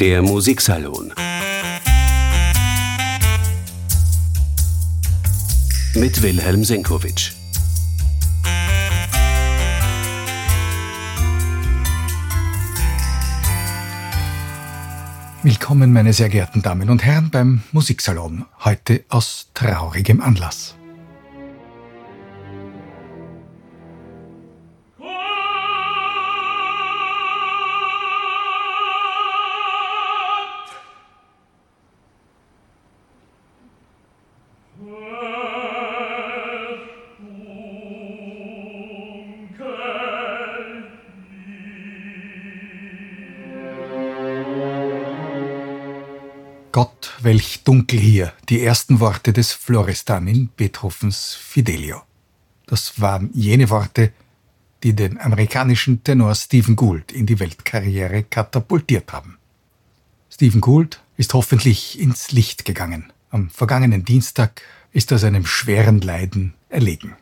Der Musiksalon. Mit Wilhelm Senkowitsch. Willkommen, meine sehr geehrten Damen und Herren, beim Musiksalon. Heute aus traurigem Anlass. Welch dunkel hier, die ersten Worte des Florestan in Beethovens Fidelio. Das waren jene Worte, die den amerikanischen Tenor Stephen Gould in die Weltkarriere katapultiert haben. Stephen Gould ist hoffentlich ins Licht gegangen. Am vergangenen Dienstag ist er seinem schweren Leiden erlegen.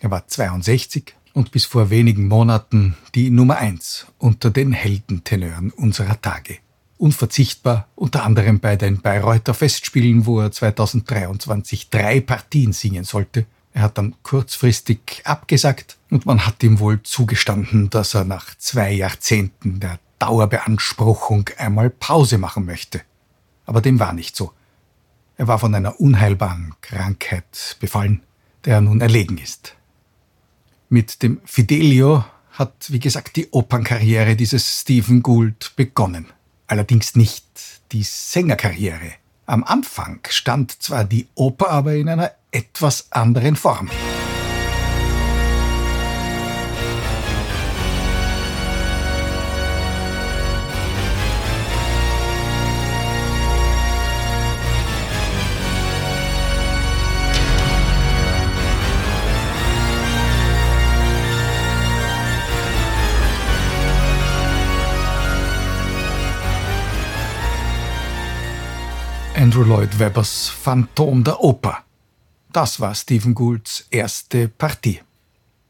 Er war 62 und bis vor wenigen Monaten die Nummer eins unter den Heldentenören unserer Tage unverzichtbar, unter anderem bei den Bayreuther Festspielen, wo er 2023 drei Partien singen sollte. Er hat dann kurzfristig abgesagt und man hat ihm wohl zugestanden, dass er nach zwei Jahrzehnten der Dauerbeanspruchung einmal Pause machen möchte. Aber dem war nicht so. Er war von einer unheilbaren Krankheit befallen, der er nun erlegen ist. Mit dem Fidelio hat, wie gesagt, die Opernkarriere dieses Stephen Gould begonnen allerdings nicht die Sängerkarriere. Am Anfang stand zwar die Oper aber in einer etwas anderen Form. Andrew Lloyd Webbers Phantom der Oper. Das war Stephen Goulds erste Partie.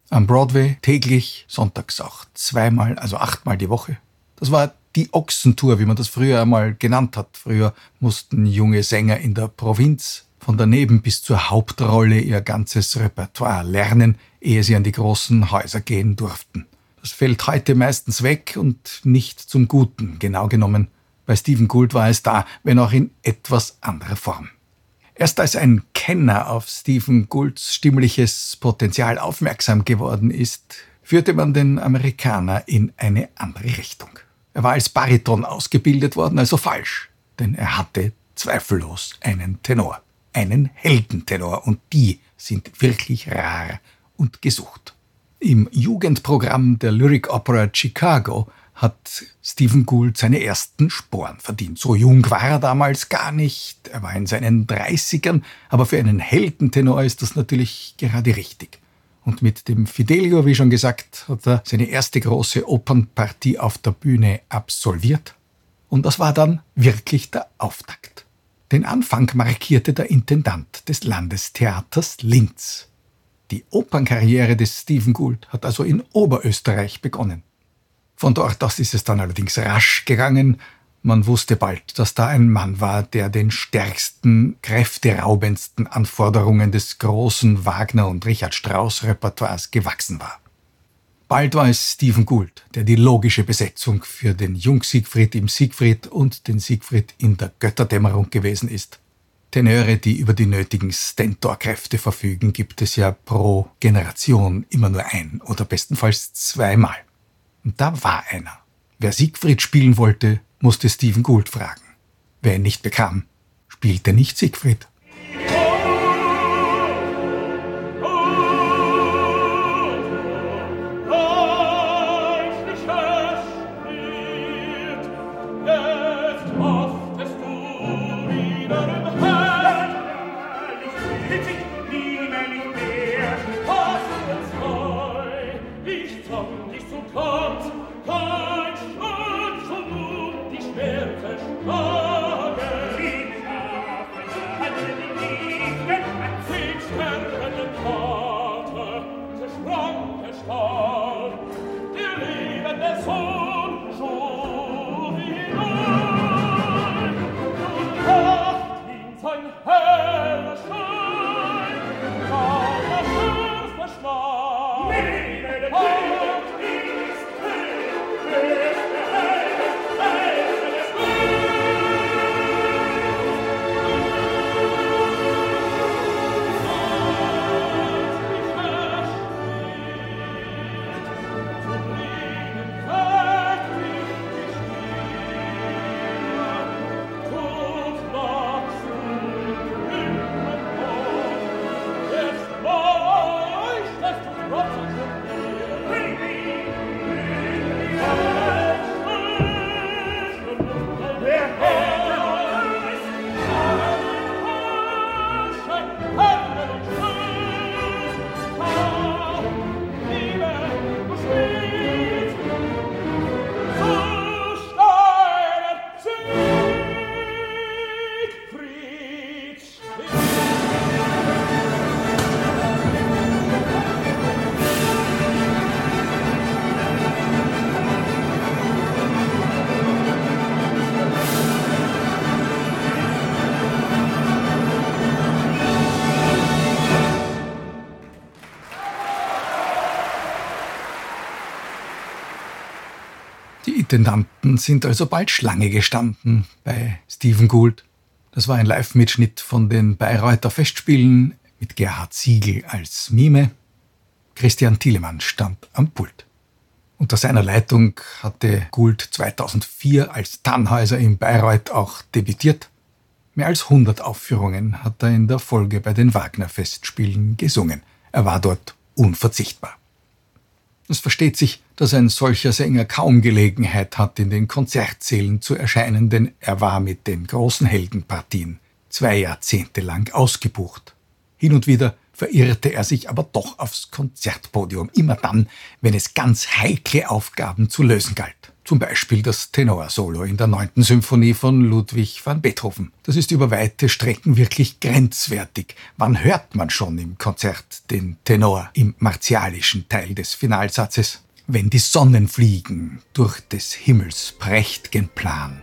Am Broadway täglich, sonntags auch zweimal, also achtmal die Woche. Das war die Ochsentour, wie man das früher einmal genannt hat. Früher mussten junge Sänger in der Provinz von daneben bis zur Hauptrolle ihr ganzes Repertoire lernen, ehe sie an die großen Häuser gehen durften. Das fällt heute meistens weg und nicht zum Guten, genau genommen bei Stephen Gould war es da, wenn auch in etwas anderer Form. Erst als ein Kenner auf Stephen Goulds stimmliches Potenzial aufmerksam geworden ist, führte man den Amerikaner in eine andere Richtung. Er war als Bariton ausgebildet worden, also falsch, denn er hatte zweifellos einen Tenor, einen Heldentenor, und die sind wirklich rar und gesucht. Im Jugendprogramm der Lyric Opera Chicago hat Stephen Gould seine ersten Sporen verdient. So jung war er damals gar nicht, er war in seinen Dreißigern, aber für einen Heldentenor ist das natürlich gerade richtig. Und mit dem Fidelio, wie schon gesagt, hat er seine erste große Opernpartie auf der Bühne absolviert. Und das war dann wirklich der Auftakt. Den Anfang markierte der Intendant des Landestheaters Linz. Die Opernkarriere des Stephen Gould hat also in Oberösterreich begonnen. Von dort aus ist es dann allerdings rasch gegangen. Man wusste bald, dass da ein Mann war, der den stärksten, kräfteraubendsten Anforderungen des großen Wagner- und Richard Strauss-Repertoires gewachsen war. Bald war es Stephen Gould, der die logische Besetzung für den Jung-Siegfried im Siegfried und den Siegfried in der Götterdämmerung gewesen ist. Tenöre, die über die nötigen Stentorkräfte verfügen, gibt es ja pro Generation immer nur ein oder bestenfalls zweimal. Und da war einer. Wer Siegfried spielen wollte, musste Stephen Gould fragen. Wer ihn nicht bekam, spielte nicht Siegfried. Die Intendanten sind also bald Schlange gestanden bei Stephen Gould. Das war ein Live-Mitschnitt von den Bayreuther Festspielen mit Gerhard Siegel als Mime. Christian Thielemann stand am Pult. Unter seiner Leitung hatte Gould 2004 als Tannhäuser in Bayreuth auch debütiert. Mehr als 100 Aufführungen hat er in der Folge bei den Wagner-Festspielen gesungen. Er war dort unverzichtbar. Es versteht sich, dass ein solcher Sänger kaum Gelegenheit hat, in den Konzertsälen zu erscheinen, denn er war mit den großen Heldenpartien zwei Jahrzehnte lang ausgebucht. Hin und wieder verirrte er sich aber doch aufs Konzertpodium, immer dann, wenn es ganz heikle Aufgaben zu lösen galt. Zum Beispiel das Tenorsolo in der neunten Symphonie von Ludwig van Beethoven. Das ist über weite Strecken wirklich grenzwertig. Wann hört man schon im Konzert den Tenor im martialischen Teil des Finalsatzes? Wenn die Sonnen fliegen durch des Himmels prächt'gen Plan.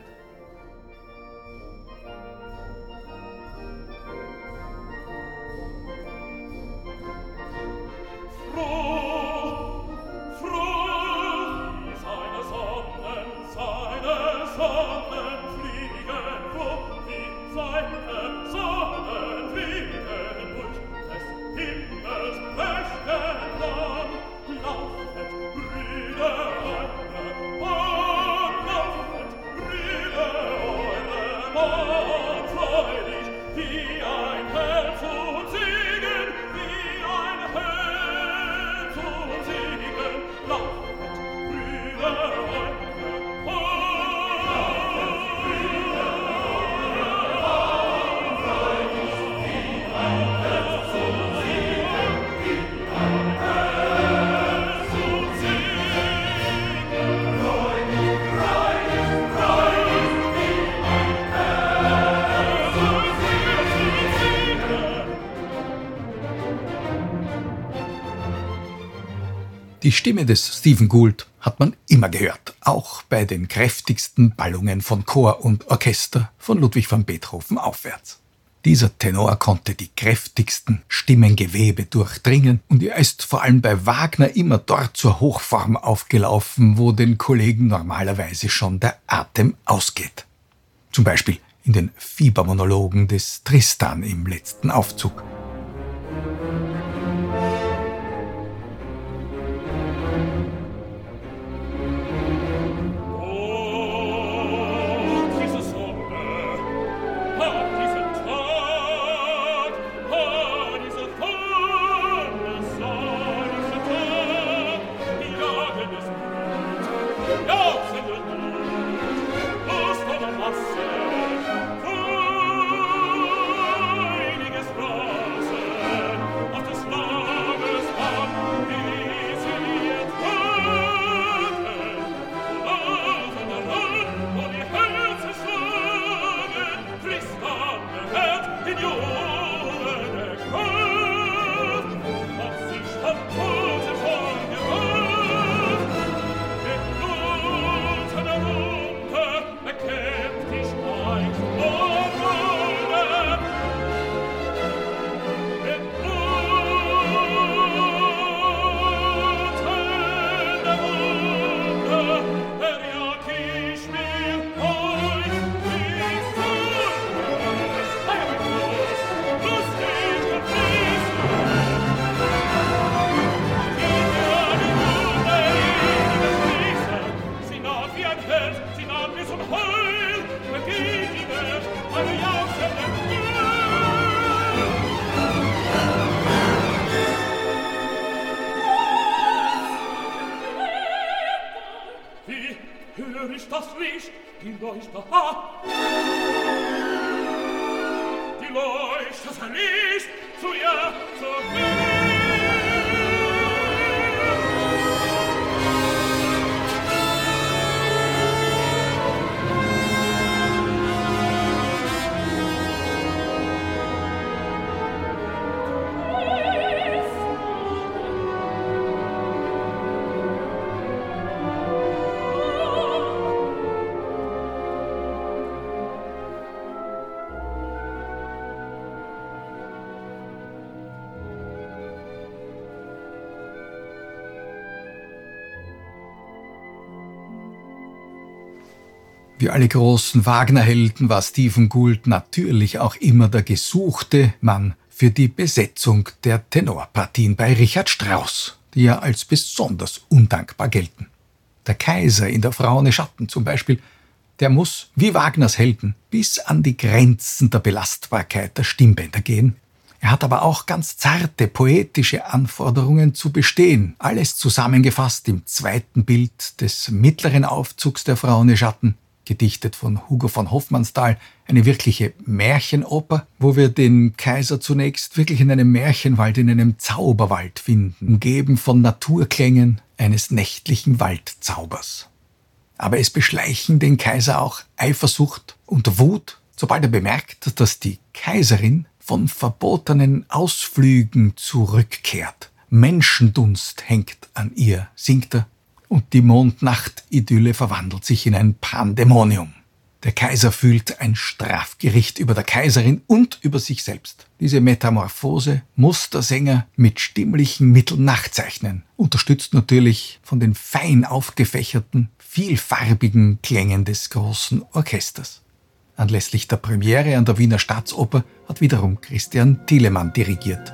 Die Stimme des Stephen Gould hat man immer gehört, auch bei den kräftigsten Ballungen von Chor und Orchester von Ludwig van Beethoven aufwärts. Dieser Tenor konnte die kräftigsten Stimmengewebe durchdringen und er ist vor allem bei Wagner immer dort zur Hochform aufgelaufen, wo den Kollegen normalerweise schon der Atem ausgeht. Zum Beispiel in den Fiebermonologen des Tristan im letzten Aufzug. das Licht zu. Wie alle großen Wagner-Helden war Stephen Gould natürlich auch immer der gesuchte Mann für die Besetzung der Tenorpartien bei Richard Strauss, die ja als besonders undankbar gelten. Der Kaiser in der Fraune Schatten zum Beispiel, der muss, wie Wagners Helden, bis an die Grenzen der Belastbarkeit der Stimmbänder gehen. Er hat aber auch ganz zarte poetische Anforderungen zu bestehen. Alles zusammengefasst im zweiten Bild des mittleren Aufzugs der Fraune Schatten, gedichtet von Hugo von Hofmannsthal, eine wirkliche Märchenoper, wo wir den Kaiser zunächst wirklich in einem Märchenwald, in einem Zauberwald finden, umgeben von Naturklängen eines nächtlichen Waldzaubers. Aber es beschleichen den Kaiser auch Eifersucht und Wut, sobald er bemerkt, dass die Kaiserin von verbotenen Ausflügen zurückkehrt. Menschendunst hängt an ihr, singt er und die Mondnacht-Idylle verwandelt sich in ein Pandemonium. Der Kaiser fühlt ein Strafgericht über der Kaiserin und über sich selbst. Diese Metamorphose muss der Sänger mit stimmlichen Mitteln nachzeichnen, unterstützt natürlich von den fein aufgefächerten, vielfarbigen Klängen des großen Orchesters. Anlässlich der Premiere an der Wiener Staatsoper hat wiederum Christian Thielemann dirigiert.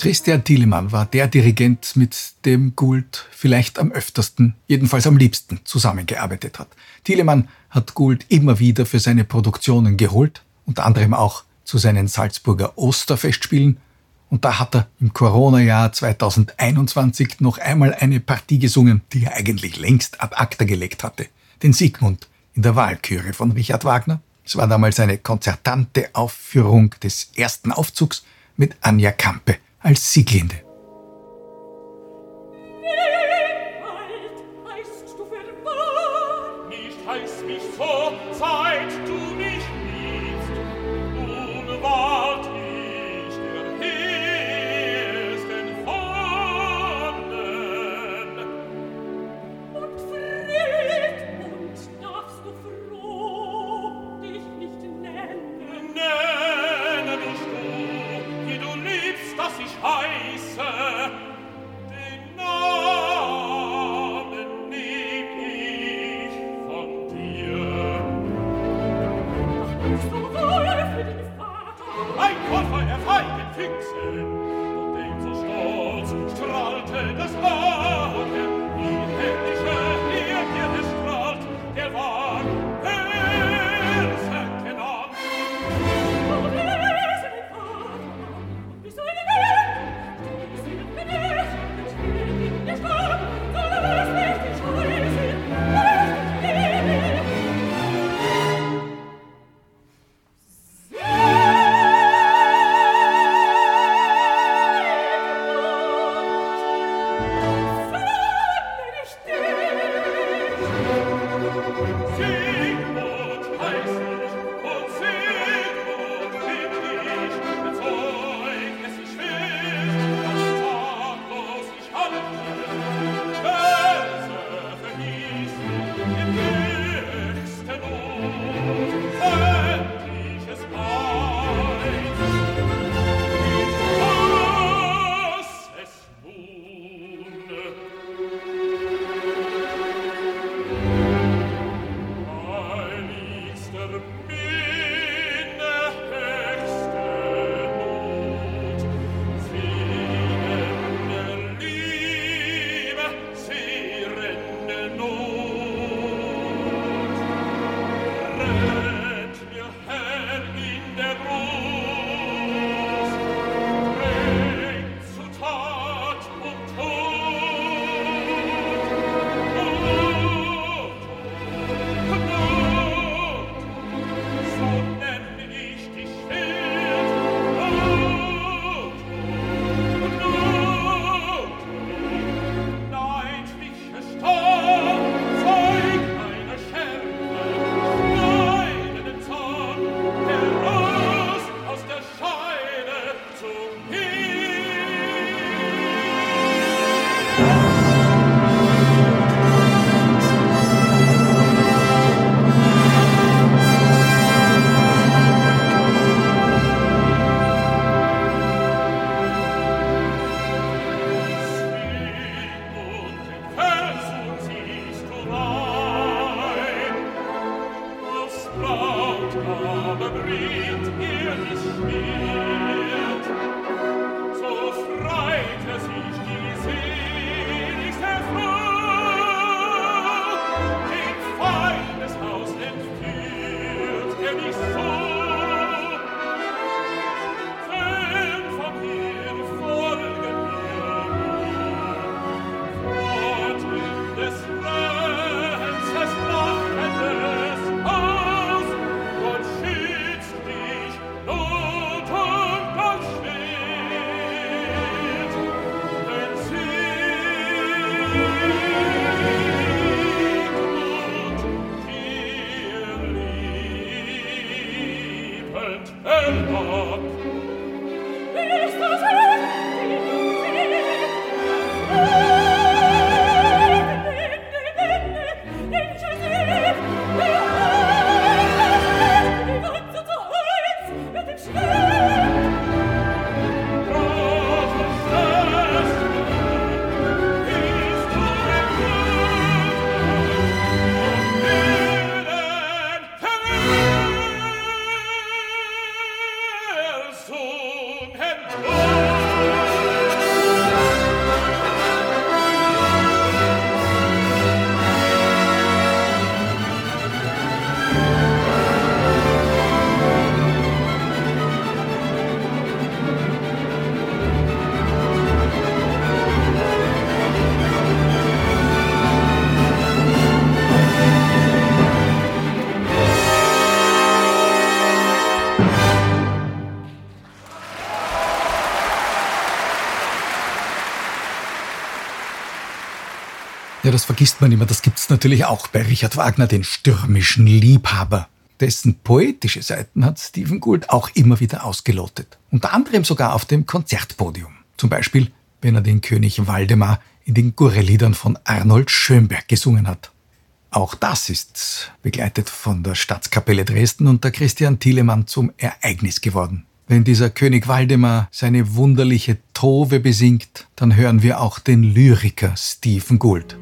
Christian Thielemann war der Dirigent, mit dem Gould vielleicht am öftersten, jedenfalls am liebsten zusammengearbeitet hat. Thielemann hat Gould immer wieder für seine Produktionen geholt, unter anderem auch zu seinen Salzburger Osterfestspielen. Und da hat er im Corona-Jahr 2021 noch einmal eine Partie gesungen, die er eigentlich längst ad acta gelegt hatte. Den Siegmund in der Wahlküre von Richard Wagner. Es war damals eine konzertante Aufführung des ersten Aufzugs mit Anja Kampe als Sieglinde. Das vergisst man immer. Das gibt's natürlich auch bei Richard Wagner, den stürmischen Liebhaber. Dessen poetische Seiten hat Stephen Gould auch immer wieder ausgelotet. Unter anderem sogar auf dem Konzertpodium. Zum Beispiel, wenn er den König Waldemar in den Gurreliedern von Arnold Schönberg gesungen hat. Auch das ist begleitet von der Staatskapelle Dresden und der Christian Thielemann zum Ereignis geworden. Wenn dieser König Waldemar seine wunderliche Tove besingt, dann hören wir auch den Lyriker Stephen Gould.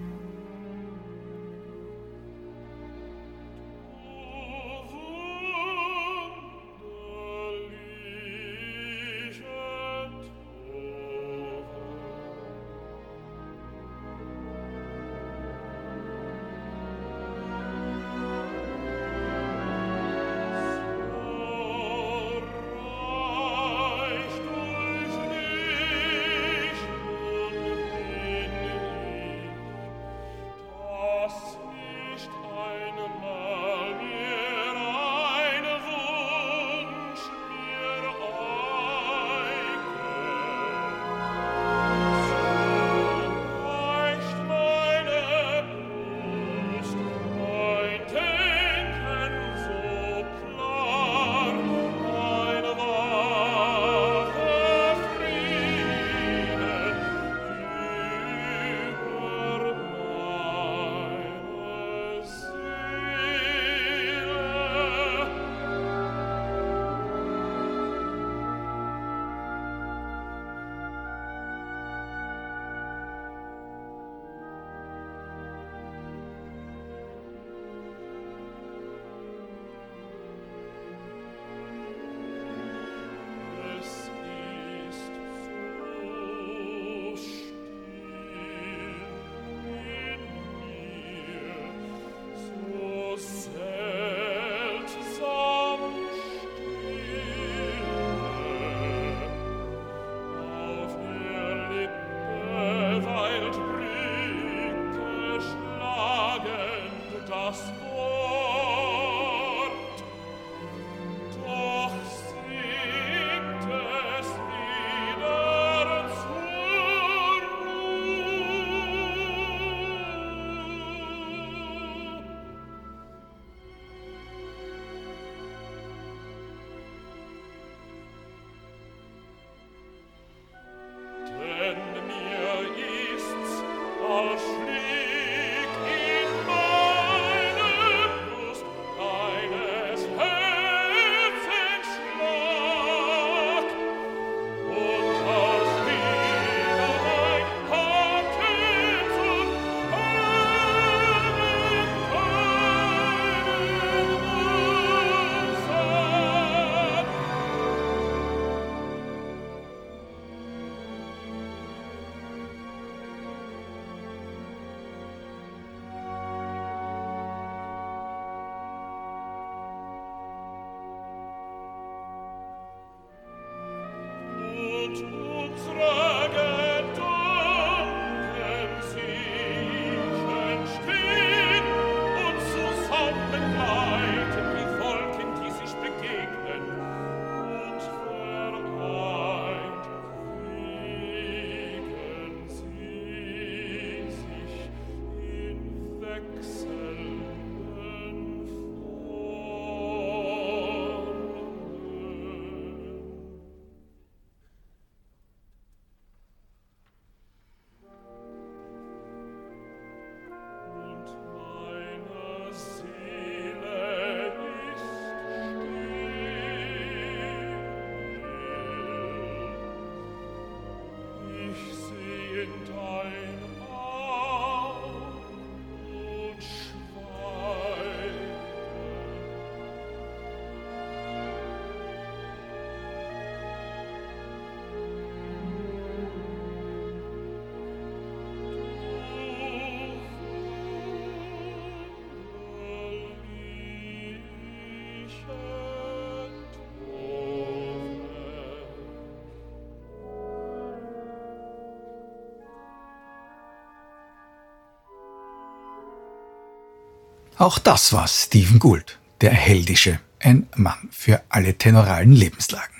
Auch das war Stephen Gould, der Heldische, ein Mann für alle tenoralen Lebenslagen.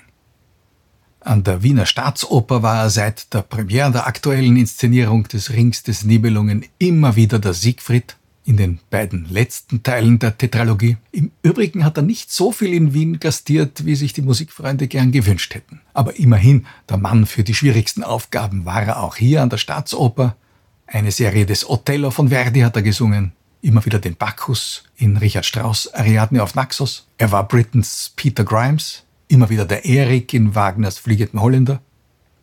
An der Wiener Staatsoper war er seit der Premiere der aktuellen Inszenierung des Rings des Nibelungen immer wieder der Siegfried, in den beiden letzten Teilen der Tetralogie. Im Übrigen hat er nicht so viel in Wien gastiert, wie sich die Musikfreunde gern gewünscht hätten. Aber immerhin, der Mann für die schwierigsten Aufgaben war er auch hier an der Staatsoper. Eine Serie des Othello von Verdi hat er gesungen, immer wieder den Bacchus in Richard Strauss Ariadne auf Naxos. Er war Britons Peter Grimes, immer wieder der Erik in Wagners Fliegenden Holländer,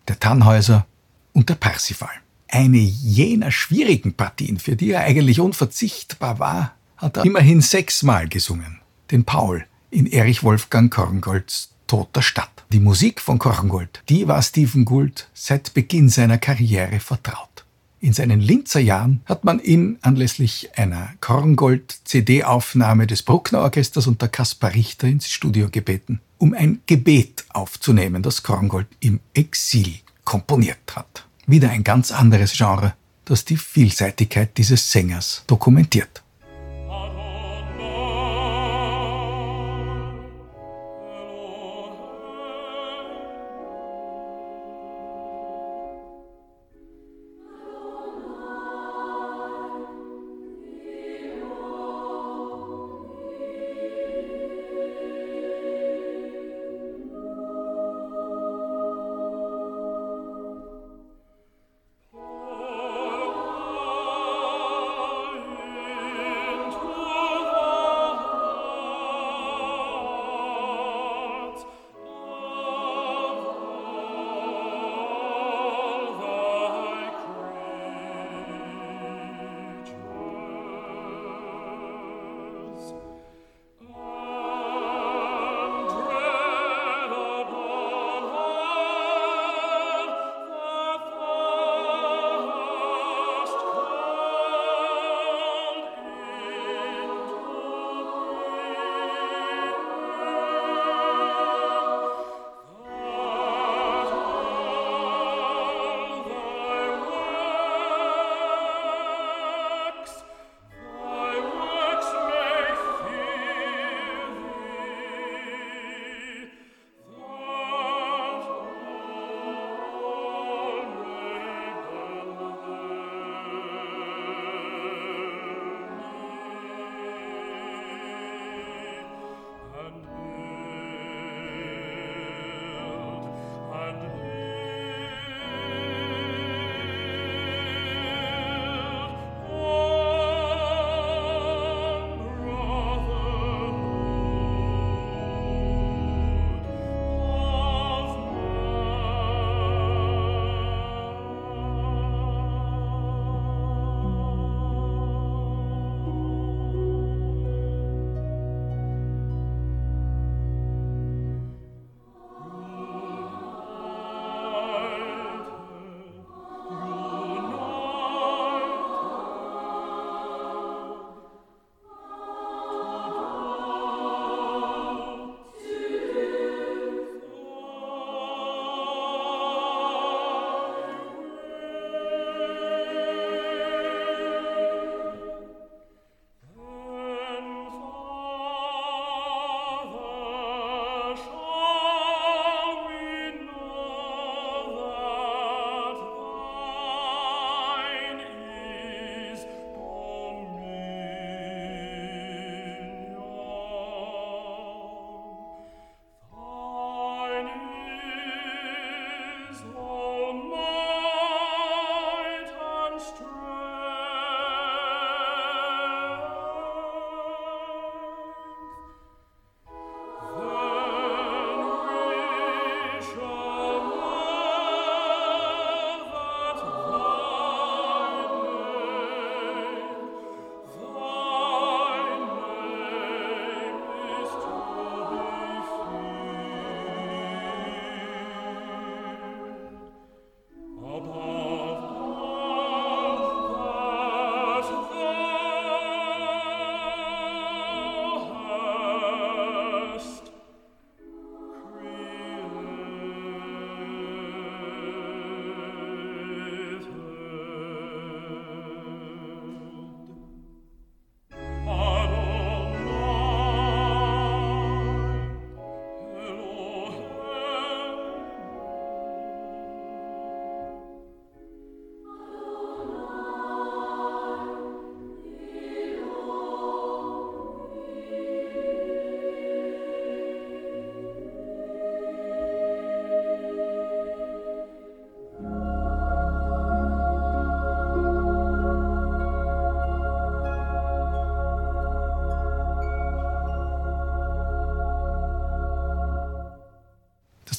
der Tannhäuser und der Parsifal. Eine jener schwierigen Partien, für die er eigentlich unverzichtbar war, hat er immerhin sechsmal gesungen. Den Paul in Erich Wolfgang Korngolds Toter Stadt. Die Musik von Korngold, die war Stephen Gould seit Beginn seiner Karriere vertraut. In seinen Linzer Jahren hat man ihn anlässlich einer Korngold-CD-Aufnahme des Bruckner Orchesters unter Kaspar Richter ins Studio gebeten, um ein Gebet aufzunehmen, das Korngold im Exil komponiert hat. Wieder ein ganz anderes Genre, das die Vielseitigkeit dieses Sängers dokumentiert.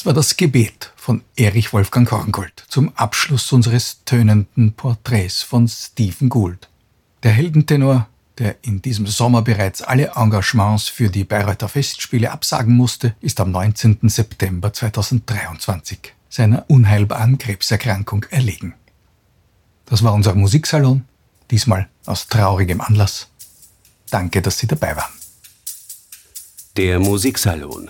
War das Gebet von Erich Wolfgang Korngold zum Abschluss unseres tönenden Porträts von Stephen Gould. Der Heldentenor, der in diesem Sommer bereits alle Engagements für die Bayreuther Festspiele absagen musste, ist am 19. September 2023 seiner unheilbaren Krebserkrankung erlegen. Das war unser Musiksalon, diesmal aus traurigem Anlass. Danke, dass Sie dabei waren. Der Musiksalon